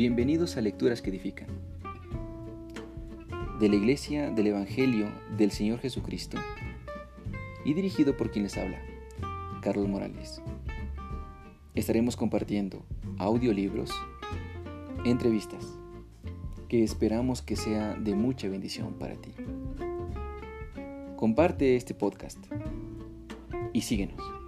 Bienvenidos a Lecturas que Edifican. De la Iglesia del Evangelio del Señor Jesucristo y dirigido por quien les habla, Carlos Morales. Estaremos compartiendo audiolibros, entrevistas, que esperamos que sea de mucha bendición para ti. Comparte este podcast y síguenos.